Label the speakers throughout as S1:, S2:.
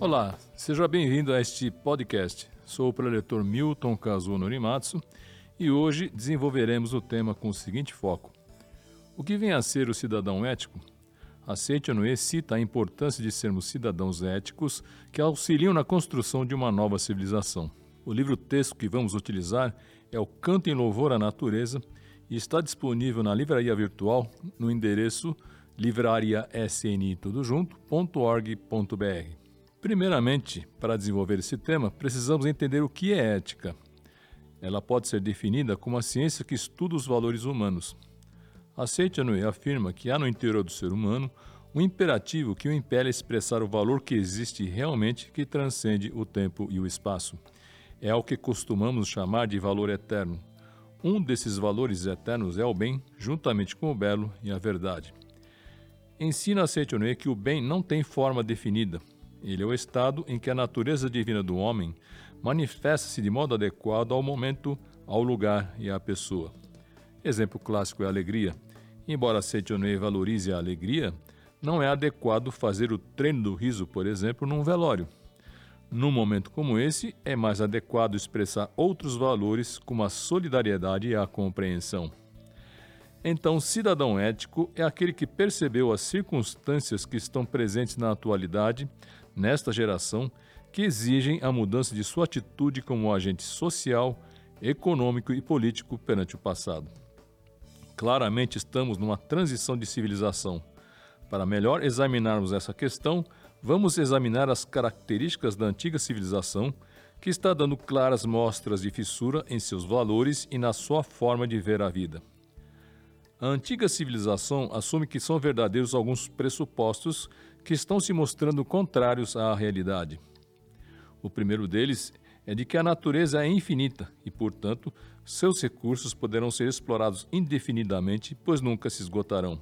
S1: Olá, seja bem-vindo a este podcast. Sou o preletor Milton Kazuo Norimatsu e hoje desenvolveremos o tema com o seguinte foco: O que vem a ser o cidadão ético? A Seitonue cita a importância de sermos cidadãos éticos que auxiliam na construção de uma nova civilização. O livro-texto que vamos utilizar é o Canto em Louvor à Natureza e está disponível na livraria virtual no endereço livrariasnitudojunto.org.br. Primeiramente, para desenvolver esse tema, precisamos entender o que é ética. Ela pode ser definida como a ciência que estuda os valores humanos. A Seitanui afirma que há no interior do ser humano um imperativo que o impele a expressar o valor que existe realmente que transcende o tempo e o espaço. É o que costumamos chamar de valor eterno. Um desses valores eternos é o bem, juntamente com o belo e a verdade. Ensina a Seitanui que o bem não tem forma definida, ele é o estado em que a natureza divina do homem manifesta-se de modo adequado ao momento, ao lugar e à pessoa. Exemplo clássico é a alegria. Embora Seitonei valorize a alegria, não é adequado fazer o treino do riso, por exemplo, num velório. Num momento como esse, é mais adequado expressar outros valores como a solidariedade e a compreensão. Então, cidadão ético é aquele que percebeu as circunstâncias que estão presentes na atualidade nesta geração que exigem a mudança de sua atitude como agente social, econômico e político perante o passado. Claramente estamos numa transição de civilização. Para melhor examinarmos essa questão, vamos examinar as características da antiga civilização, que está dando claras mostras de fissura em seus valores e na sua forma de ver a vida. A antiga civilização assume que são verdadeiros alguns pressupostos que estão se mostrando contrários à realidade. O primeiro deles é de que a natureza é infinita e, portanto, seus recursos poderão ser explorados indefinidamente, pois nunca se esgotarão.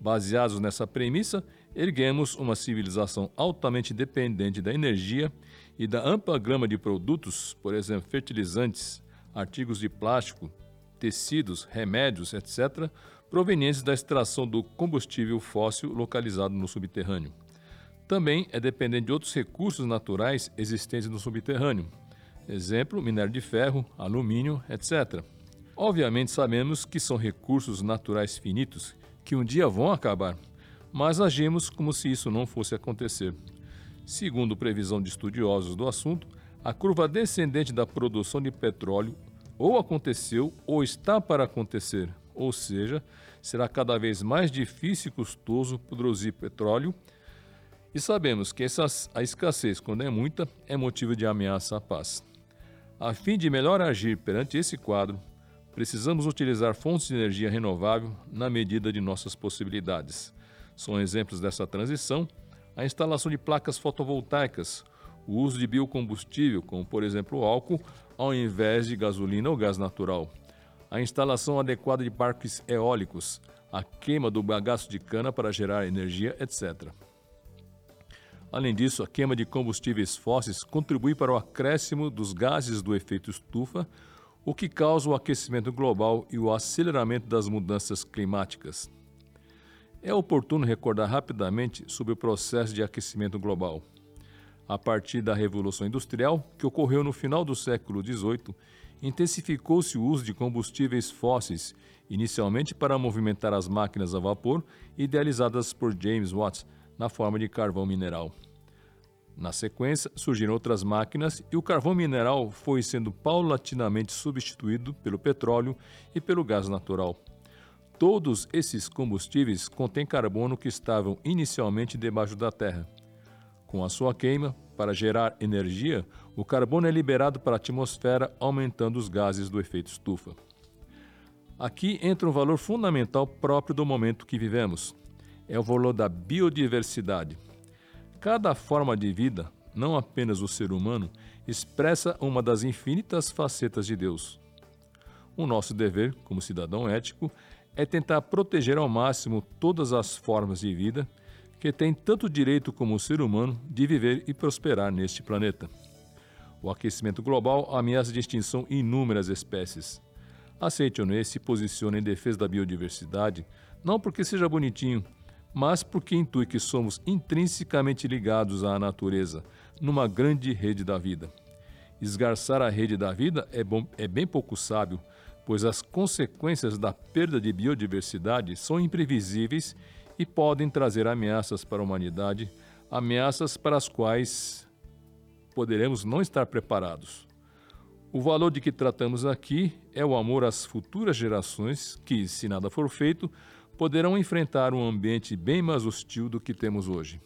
S1: Baseados nessa premissa, erguemos uma civilização altamente dependente da energia e da ampla gama de produtos, por exemplo, fertilizantes, artigos de plástico, tecidos, remédios, etc., provenientes da extração do combustível fóssil localizado no subterrâneo. Também é dependente de outros recursos naturais existentes no subterrâneo, exemplo, minério de ferro, alumínio, etc. Obviamente sabemos que são recursos naturais finitos que um dia vão acabar, mas agimos como se isso não fosse acontecer. Segundo previsão de estudiosos do assunto, a curva descendente da produção de petróleo ou aconteceu ou está para acontecer, ou seja, será cada vez mais difícil e custoso produzir petróleo. E sabemos que essa, a escassez, quando é muita, é motivo de ameaça à paz. A fim de melhor agir perante esse quadro, precisamos utilizar fontes de energia renovável na medida de nossas possibilidades. São exemplos dessa transição a instalação de placas fotovoltaicas, o uso de biocombustível, como por exemplo o álcool, ao invés de gasolina ou gás natural, a instalação adequada de parques eólicos, a queima do bagaço de cana para gerar energia, etc. Além disso, a queima de combustíveis fósseis contribui para o acréscimo dos gases do efeito estufa, o que causa o aquecimento global e o aceleramento das mudanças climáticas. É oportuno recordar rapidamente sobre o processo de aquecimento global a partir da Revolução Industrial, que ocorreu no final do século XVIII, intensificou-se o uso de combustíveis fósseis, inicialmente para movimentar as máquinas a vapor, idealizadas por James Watt, na forma de carvão mineral. Na sequência, surgiram outras máquinas e o carvão mineral foi sendo paulatinamente substituído pelo petróleo e pelo gás natural. Todos esses combustíveis contêm carbono que estavam inicialmente debaixo da terra. Com a sua queima, para gerar energia, o carbono é liberado para a atmosfera, aumentando os gases do efeito estufa. Aqui entra um valor fundamental próprio do momento que vivemos. É o valor da biodiversidade. Cada forma de vida, não apenas o ser humano, expressa uma das infinitas facetas de Deus. O nosso dever, como cidadão ético, é tentar proteger ao máximo todas as formas de vida que tem tanto direito como o ser humano de viver e prosperar neste planeta. O aquecimento global ameaça de extinção inúmeras espécies. A Seitonê se posiciona em defesa da biodiversidade não porque seja bonitinho, mas porque intui que somos intrinsecamente ligados à natureza, numa grande rede da vida. Esgarçar a rede da vida é, bom, é bem pouco sábio, pois as consequências da perda de biodiversidade são imprevisíveis e podem trazer ameaças para a humanidade, ameaças para as quais poderemos não estar preparados. O valor de que tratamos aqui é o amor às futuras gerações que, se nada for feito, poderão enfrentar um ambiente bem mais hostil do que temos hoje.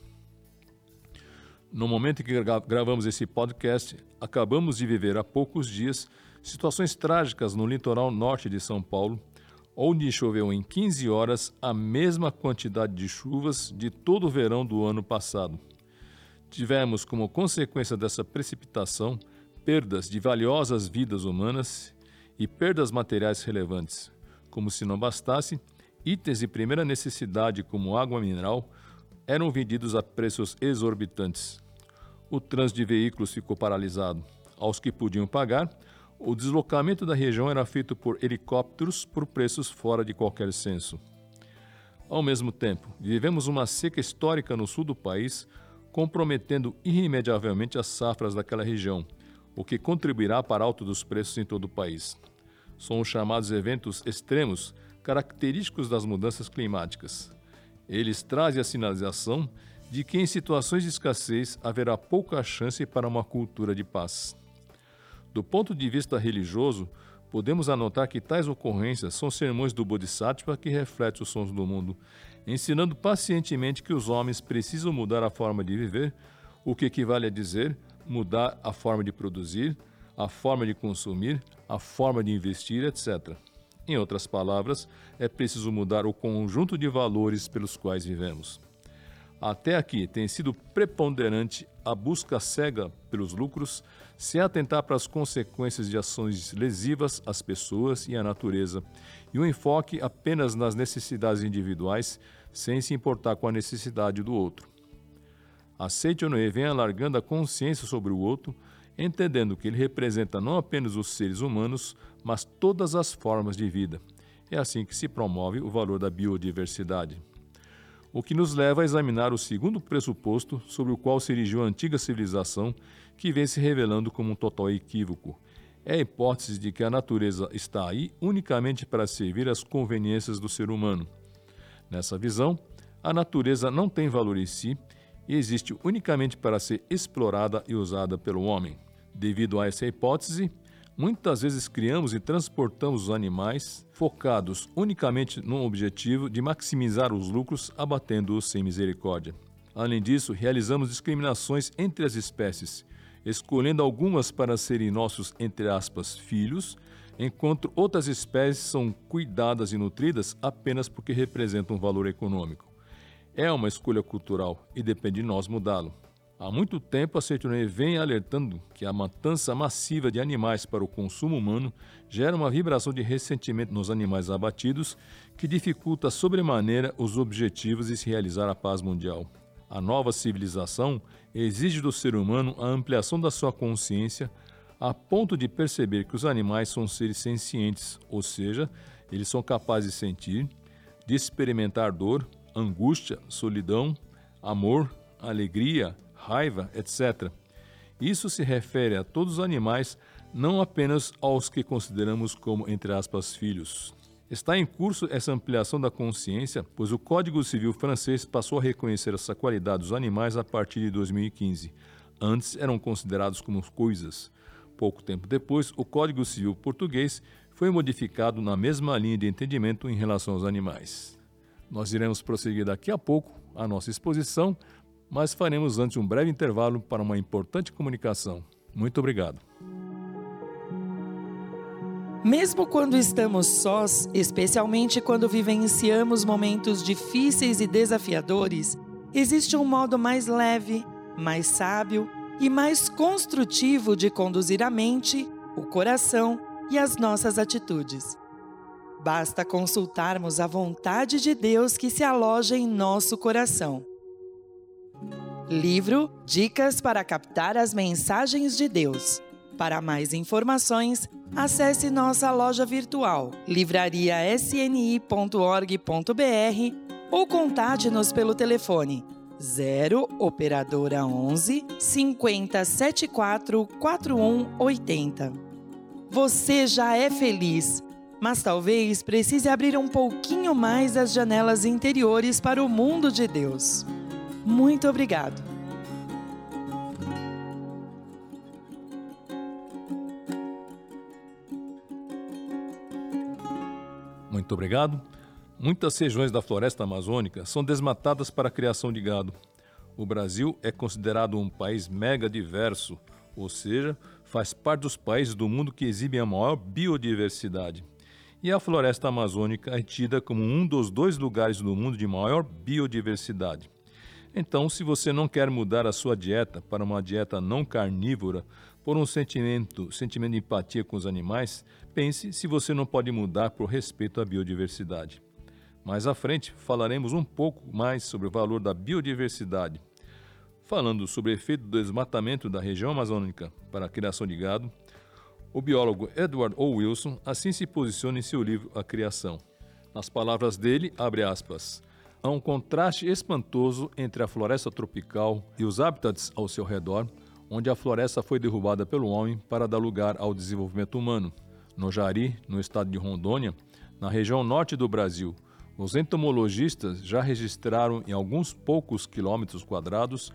S1: No momento em que gravamos esse podcast, acabamos de viver há poucos dias situações trágicas no litoral norte de São Paulo, onde choveu em 15 horas a mesma quantidade de chuvas de todo o verão do ano passado. Tivemos como consequência dessa precipitação perdas de valiosas vidas humanas e perdas materiais relevantes. Como se não bastasse, itens de primeira necessidade como água mineral eram vendidos a preços exorbitantes. O trânsito de veículos ficou paralisado. Aos que podiam pagar, o deslocamento da região era feito por helicópteros por preços fora de qualquer senso. Ao mesmo tempo, vivemos uma seca histórica no sul do país, comprometendo irremediavelmente as safras daquela região, o que contribuirá para alto dos preços em todo o país. São os chamados eventos extremos característicos das mudanças climáticas. Eles trazem a sinalização de que em situações de escassez haverá pouca chance para uma cultura de paz. Do ponto de vista religioso, podemos anotar que tais ocorrências são sermões do Bodhisattva que refletem os sons do mundo, ensinando pacientemente que os homens precisam mudar a forma de viver, o que equivale a dizer mudar a forma de produzir, a forma de consumir, a forma de investir, etc. Em outras palavras, é preciso mudar o conjunto de valores pelos quais vivemos. Até aqui tem sido preponderante a busca cega pelos lucros, sem atentar para as consequências de ações lesivas às pessoas e à natureza, e um enfoque apenas nas necessidades individuais, sem se importar com a necessidade do outro. Aceite não vem alargando a consciência sobre o outro, entendendo que ele representa não apenas os seres humanos, mas todas as formas de vida. É assim que se promove o valor da biodiversidade. O que nos leva a examinar o segundo pressuposto sobre o qual se erigiu a antiga civilização, que vem se revelando como um total equívoco. É a hipótese de que a natureza está aí unicamente para servir às conveniências do ser humano. Nessa visão, a natureza não tem valor em si e existe unicamente para ser explorada e usada pelo homem. Devido a essa hipótese, muitas vezes criamos e transportamos os animais focados unicamente no objetivo de maximizar os lucros, abatendo-os sem misericórdia. Além disso, realizamos discriminações entre as espécies, escolhendo algumas para serem nossos, entre aspas, filhos, enquanto outras espécies são cuidadas e nutridas apenas porque representam um valor econômico. É uma escolha cultural e depende de nós mudá-lo. Há muito tempo, a Sertune vem alertando que a matança massiva de animais para o consumo humano gera uma vibração de ressentimento nos animais abatidos que dificulta sobremaneira os objetivos de se realizar a paz mundial. A nova civilização exige do ser humano a ampliação da sua consciência a ponto de perceber que os animais são seres sencientes, ou seja, eles são capazes de sentir, de experimentar dor, angústia, solidão, amor, alegria, raiva, etc. Isso se refere a todos os animais, não apenas aos que consideramos como, entre aspas, filhos. Está em curso essa ampliação da consciência, pois o Código Civil francês passou a reconhecer essa qualidade dos animais a partir de 2015. Antes eram considerados como coisas. Pouco tempo depois, o Código Civil português foi modificado na mesma linha de entendimento em relação aos animais. Nós iremos prosseguir daqui a pouco a nossa exposição, mas faremos antes um breve intervalo para uma importante comunicação. Muito obrigado.
S2: Mesmo quando estamos sós, especialmente quando vivenciamos momentos difíceis e desafiadores, existe um modo mais leve, mais sábio e mais construtivo de conduzir a mente, o coração e as nossas atitudes. Basta consultarmos a vontade de Deus que se aloja em nosso coração. Livro Dicas para captar as mensagens de Deus. Para mais informações, acesse nossa loja virtual livrariasni.org.br ou contate-nos pelo telefone 0 operadora 11 5074 4180. Você já é feliz, mas talvez precise abrir um pouquinho mais as janelas interiores para o mundo de Deus. Muito obrigado.
S1: Muito obrigado. Muitas regiões da floresta amazônica são desmatadas para a criação de gado. O Brasil é considerado um país mega diverso, ou seja, faz parte dos países do mundo que exibem a maior biodiversidade. E a floresta amazônica é tida como um dos dois lugares do mundo de maior biodiversidade. Então, se você não quer mudar a sua dieta para uma dieta não carnívora, por um sentimento, sentimento de empatia com os animais, pense se você não pode mudar por respeito à biodiversidade. Mais à frente, falaremos um pouco mais sobre o valor da biodiversidade. Falando sobre o efeito do desmatamento da região amazônica para a criação de gado, o biólogo Edward O. Wilson assim se posiciona em seu livro A Criação. Nas palavras dele, abre aspas, há um contraste espantoso entre a floresta tropical e os hábitats ao seu redor, onde a floresta foi derrubada pelo homem para dar lugar ao desenvolvimento humano. No Jari, no estado de Rondônia, na região norte do Brasil, os entomologistas já registraram em alguns poucos quilômetros quadrados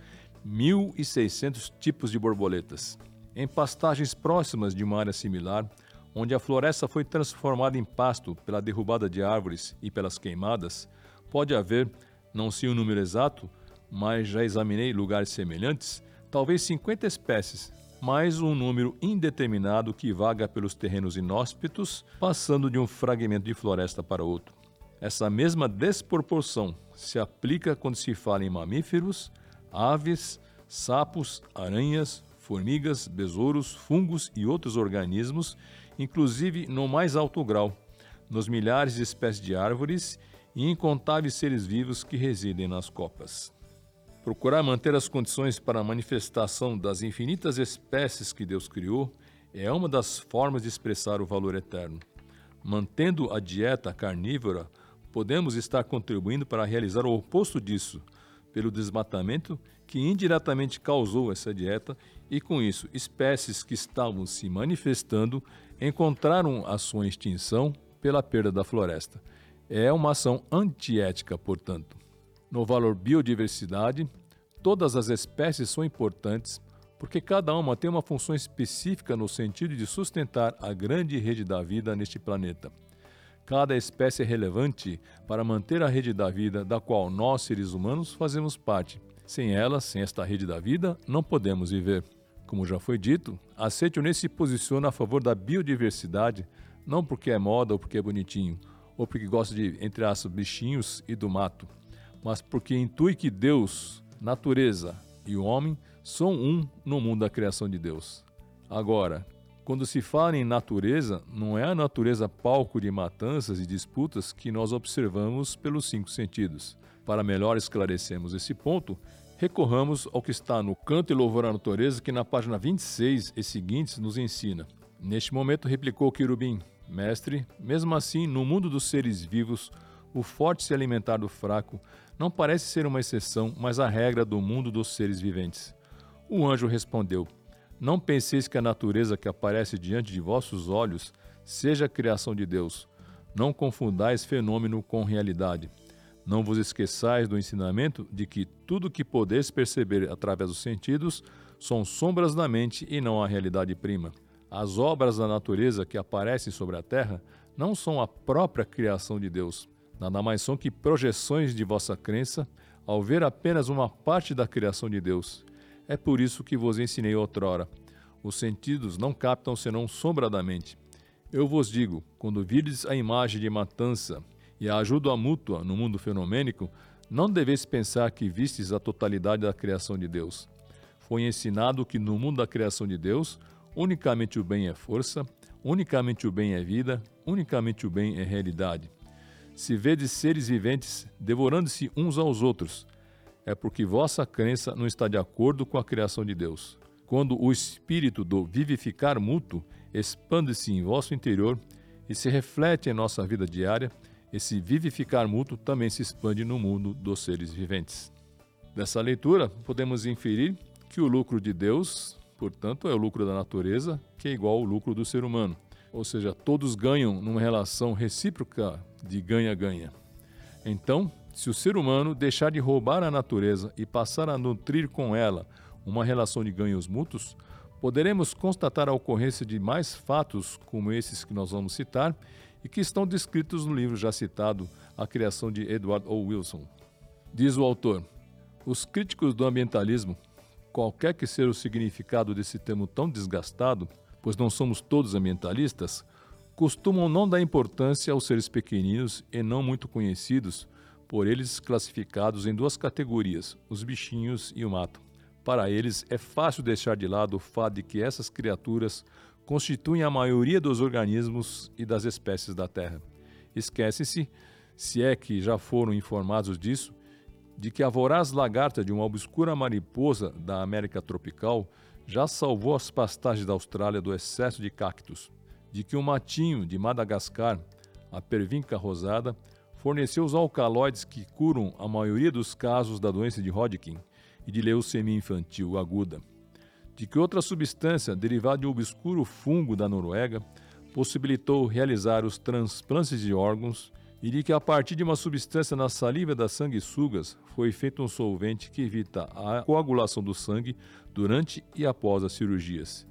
S1: 1.600 tipos de borboletas. Em pastagens próximas de uma área similar, onde a floresta foi transformada em pasto pela derrubada de árvores e pelas queimadas, pode haver, não sei o número exato, mas já examinei lugares semelhantes, talvez 50 espécies, mais um número indeterminado que vaga pelos terrenos inóspitos, passando de um fragmento de floresta para outro. Essa mesma desproporção se aplica quando se fala em mamíferos, aves, sapos, aranhas, formigas, besouros, fungos e outros organismos, inclusive no mais alto grau, nos milhares de espécies de árvores e incontáveis seres vivos que residem nas copas. Procurar manter as condições para a manifestação das infinitas espécies que Deus criou é uma das formas de expressar o valor eterno. Mantendo a dieta carnívora, podemos estar contribuindo para realizar o oposto disso, pelo desmatamento que indiretamente causou essa dieta e, com isso, espécies que estavam se manifestando encontraram a sua extinção pela perda da floresta. É uma ação antiética, portanto. No valor biodiversidade, todas as espécies são importantes porque cada uma tem uma função específica no sentido de sustentar a grande rede da vida neste planeta. Cada espécie é relevante para manter a rede da vida da qual nós, seres humanos, fazemos parte. Sem ela, sem esta rede da vida, não podemos viver. Como já foi dito, a Setionê se posiciona a favor da biodiversidade, não porque é moda ou porque é bonitinho, ou porque gosta de, entre aspas, bichinhos e do mato, mas porque intui que Deus, natureza e o homem são um no mundo da criação de Deus. Agora, quando se fala em natureza, não é a natureza palco de matanças e disputas que nós observamos pelos cinco sentidos. Para melhor esclarecermos esse ponto, recorramos ao que está no Canto e Louvor à Natureza, que na página 26 e seguintes nos ensina. Neste momento, replicou querubim: Mestre, mesmo assim, no mundo dos seres vivos, o forte se alimentar do fraco não parece ser uma exceção, mas a regra do mundo dos seres viventes. O anjo respondeu: não penseis que a natureza que aparece diante de vossos olhos seja a criação de Deus. Não confundais fenômeno com realidade. Não vos esqueçais do ensinamento de que tudo que podeis perceber através dos sentidos são sombras da mente e não a realidade prima. As obras da natureza que aparecem sobre a terra não são a própria criação de Deus. Nada mais são que projeções de vossa crença ao ver apenas uma parte da criação de Deus é por isso que vos ensinei outrora. Os sentidos não captam senão sombradamente. Eu vos digo: quando virdes a imagem de matança e a ajuda mútua no mundo fenomênico, não deveis pensar que vistes a totalidade da criação de Deus. Foi ensinado que no mundo da criação de Deus, unicamente o bem é força, unicamente o bem é vida, unicamente o bem é realidade. Se vedes seres viventes devorando-se uns aos outros, é porque vossa crença não está de acordo com a criação de Deus. Quando o espírito do vivificar mútuo expande-se em vosso interior e se reflete em nossa vida diária, esse vivificar mútuo também se expande no mundo dos seres viventes. Dessa leitura, podemos inferir que o lucro de Deus, portanto, é o lucro da natureza, que é igual ao lucro do ser humano. Ou seja, todos ganham numa relação recíproca de ganha-ganha. Então, se o ser humano deixar de roubar a natureza e passar a nutrir com ela uma relação de ganhos mútuos, poderemos constatar a ocorrência de mais fatos como esses que nós vamos citar e que estão descritos no livro já citado, A Criação de Edward O. Wilson. Diz o autor: Os críticos do ambientalismo, qualquer que seja o significado desse termo tão desgastado, pois não somos todos ambientalistas, costumam não dar importância aos seres pequeninos e não muito conhecidos, por eles classificados em duas categorias, os bichinhos e o mato. Para eles, é fácil deixar de lado o fato de que essas criaturas constituem a maioria dos organismos e das espécies da Terra. Esquece-se, se é que já foram informados disso, de que a voraz lagarta de uma obscura mariposa da América tropical já salvou as pastagens da Austrália do excesso de cactos, de que o matinho de Madagascar, a pervinca rosada, forneceu os alcaloides que curam a maioria dos casos da doença de Hodgkin e de leucemia infantil aguda de que outra substância derivada de um obscuro fungo da Noruega possibilitou realizar os transplantes de órgãos e de que a partir de uma substância na saliva das sanguessugas foi feito um solvente que evita a coagulação do sangue durante e após as cirurgias.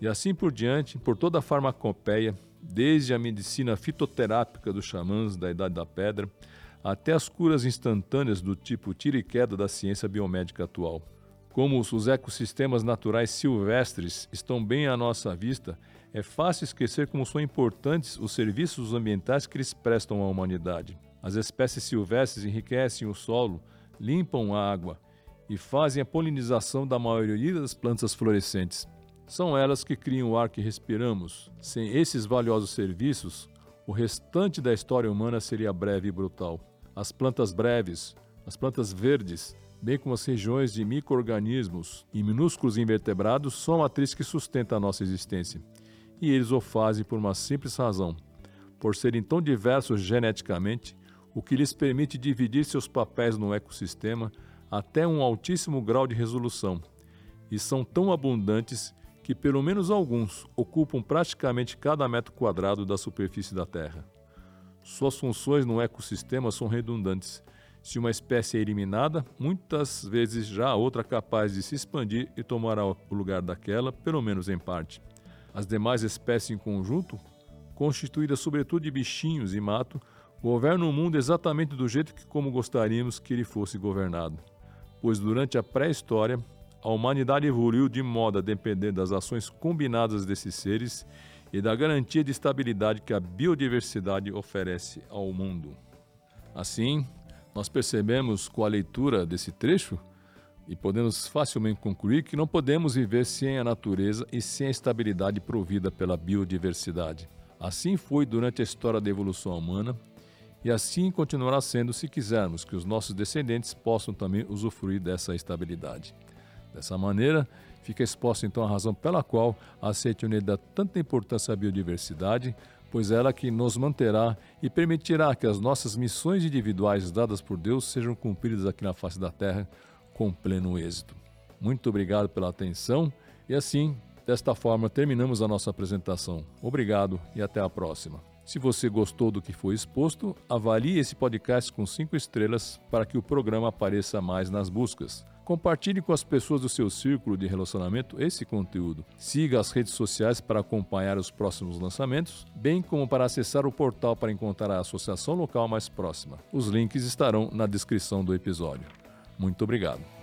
S1: E assim por diante, por toda a farmacopeia, desde a medicina fitoterápica dos xamãs da Idade da Pedra até as curas instantâneas do tipo tira e queda da ciência biomédica atual. Como os ecossistemas naturais silvestres estão bem à nossa vista, é fácil esquecer como são importantes os serviços ambientais que eles prestam à humanidade. As espécies silvestres enriquecem o solo, limpam a água e fazem a polinização da maioria das plantas florescentes. São elas que criam o ar que respiramos. Sem esses valiosos serviços, o restante da história humana seria breve e brutal. As plantas breves, as plantas verdes, bem como as regiões de micro-organismos e minúsculos invertebrados, são a matriz que sustenta a nossa existência. E eles o fazem por uma simples razão: por serem tão diversos geneticamente, o que lhes permite dividir seus papéis no ecossistema até um altíssimo grau de resolução, e são tão abundantes que pelo menos alguns ocupam praticamente cada metro quadrado da superfície da Terra. Suas funções no ecossistema são redundantes se uma espécie é eliminada, muitas vezes já há outra capaz de se expandir e tomará o lugar daquela, pelo menos em parte. As demais espécies em conjunto, constituídas sobretudo de bichinhos e mato, governam o mundo exatamente do jeito que como gostaríamos que ele fosse governado. Pois durante a pré-história, a humanidade evoluiu de modo a depender das ações combinadas desses seres e da garantia de estabilidade que a biodiversidade oferece ao mundo. Assim, nós percebemos com a leitura desse trecho e podemos facilmente concluir que não podemos viver sem a natureza e sem a estabilidade provida pela biodiversidade. Assim foi durante a história da evolução humana e assim continuará sendo se quisermos que os nossos descendentes possam também usufruir dessa estabilidade. Dessa maneira, fica exposta então a razão pela qual a CETUNE dá tanta importância à biodiversidade, pois é ela que nos manterá e permitirá que as nossas missões individuais dadas por Deus sejam cumpridas aqui na face da terra com pleno êxito. Muito obrigado pela atenção e assim, desta forma, terminamos a nossa apresentação. Obrigado e até a próxima. Se você gostou do que foi exposto, avalie esse podcast com cinco estrelas para que o programa apareça mais nas buscas. Compartilhe com as pessoas do seu círculo de relacionamento esse conteúdo. Siga as redes sociais para acompanhar os próximos lançamentos, bem como para acessar o portal para encontrar a associação local mais próxima. Os links estarão na descrição do episódio. Muito obrigado.